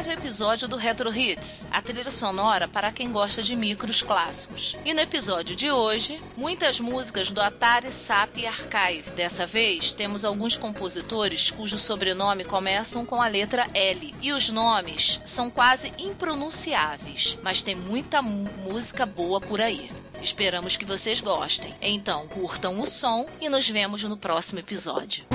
mais um episódio do Retro Hits, a trilha sonora para quem gosta de micros clássicos. E no episódio de hoje, muitas músicas do Atari SAP Archive. Dessa vez, temos alguns compositores cujo sobrenome começam com a letra L. E os nomes são quase impronunciáveis, mas tem muita música boa por aí. Esperamos que vocês gostem. Então, curtam o som e nos vemos no próximo episódio.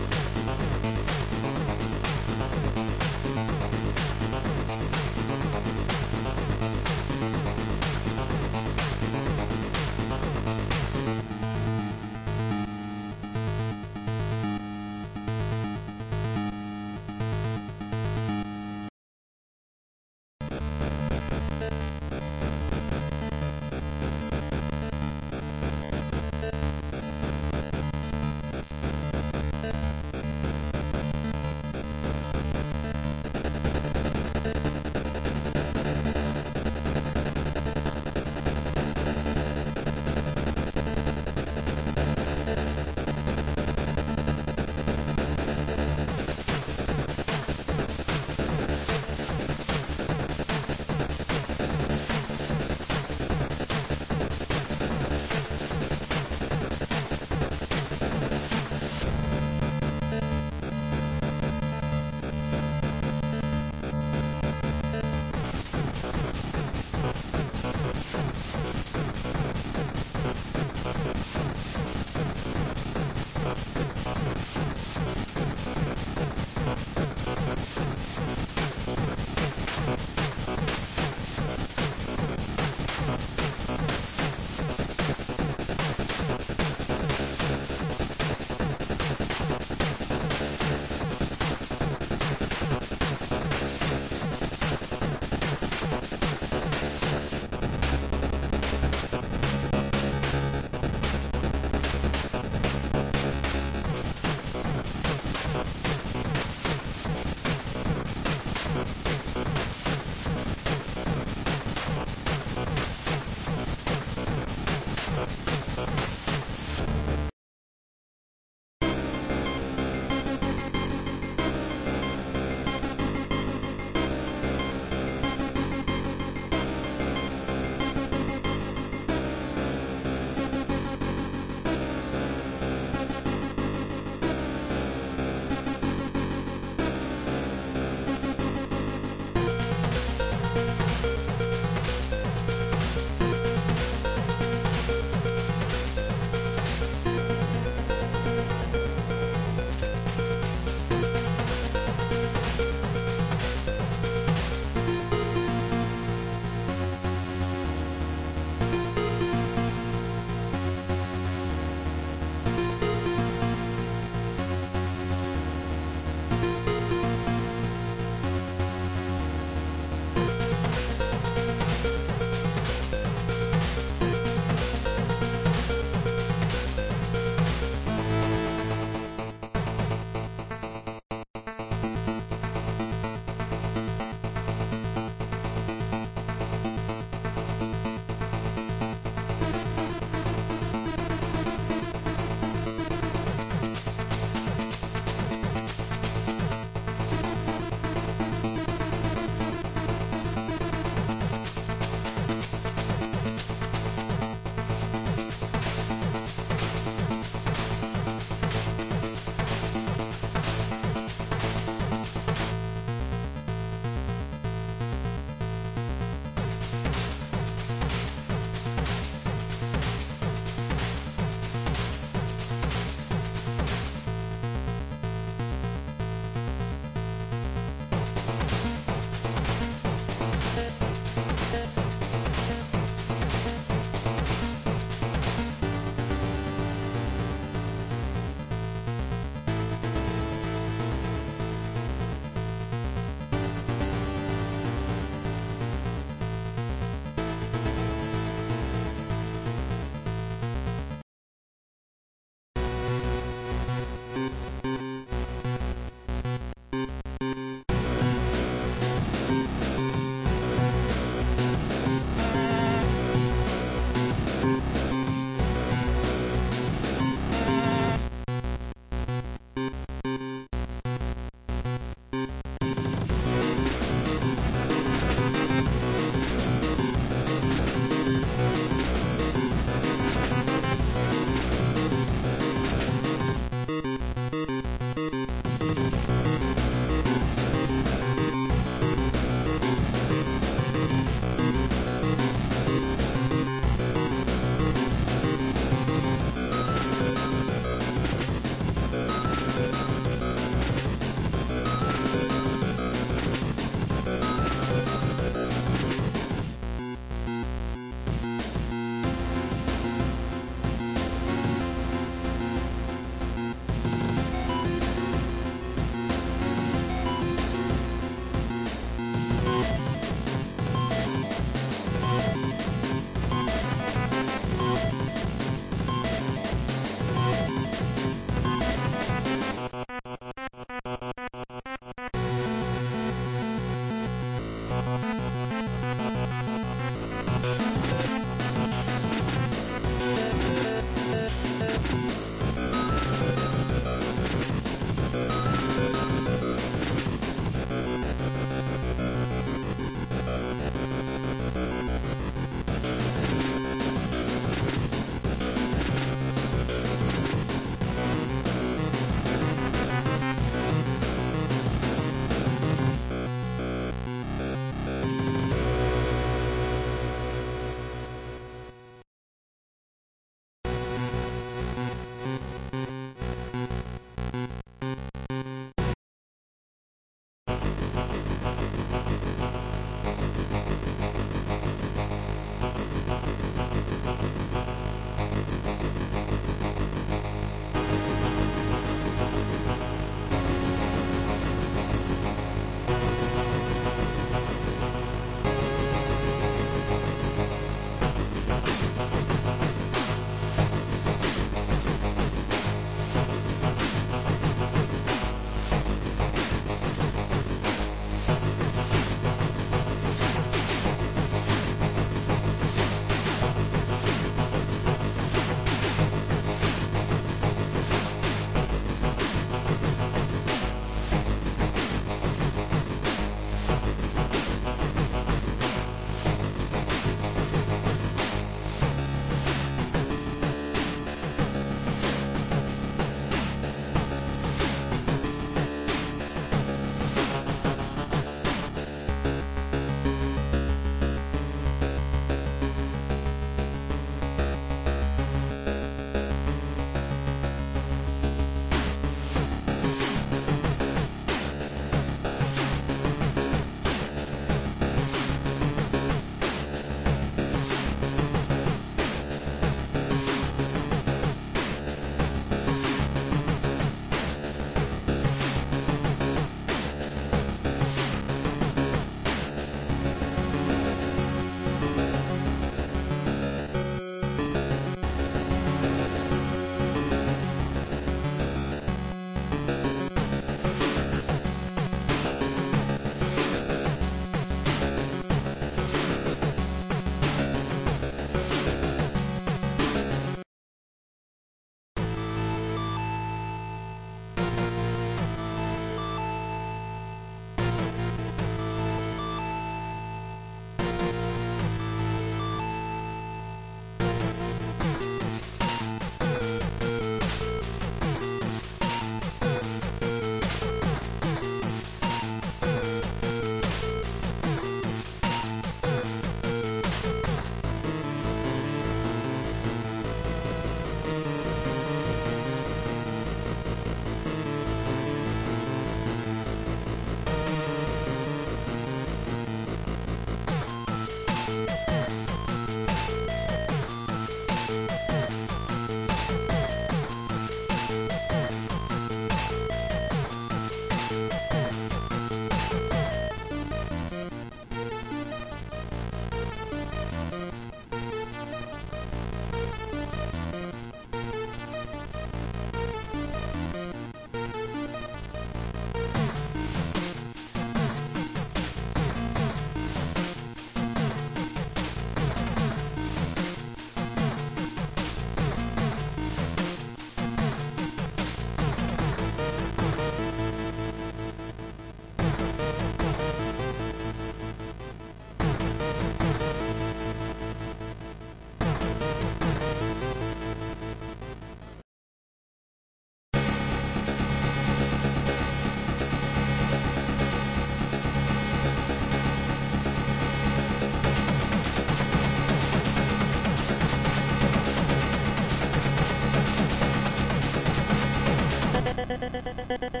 you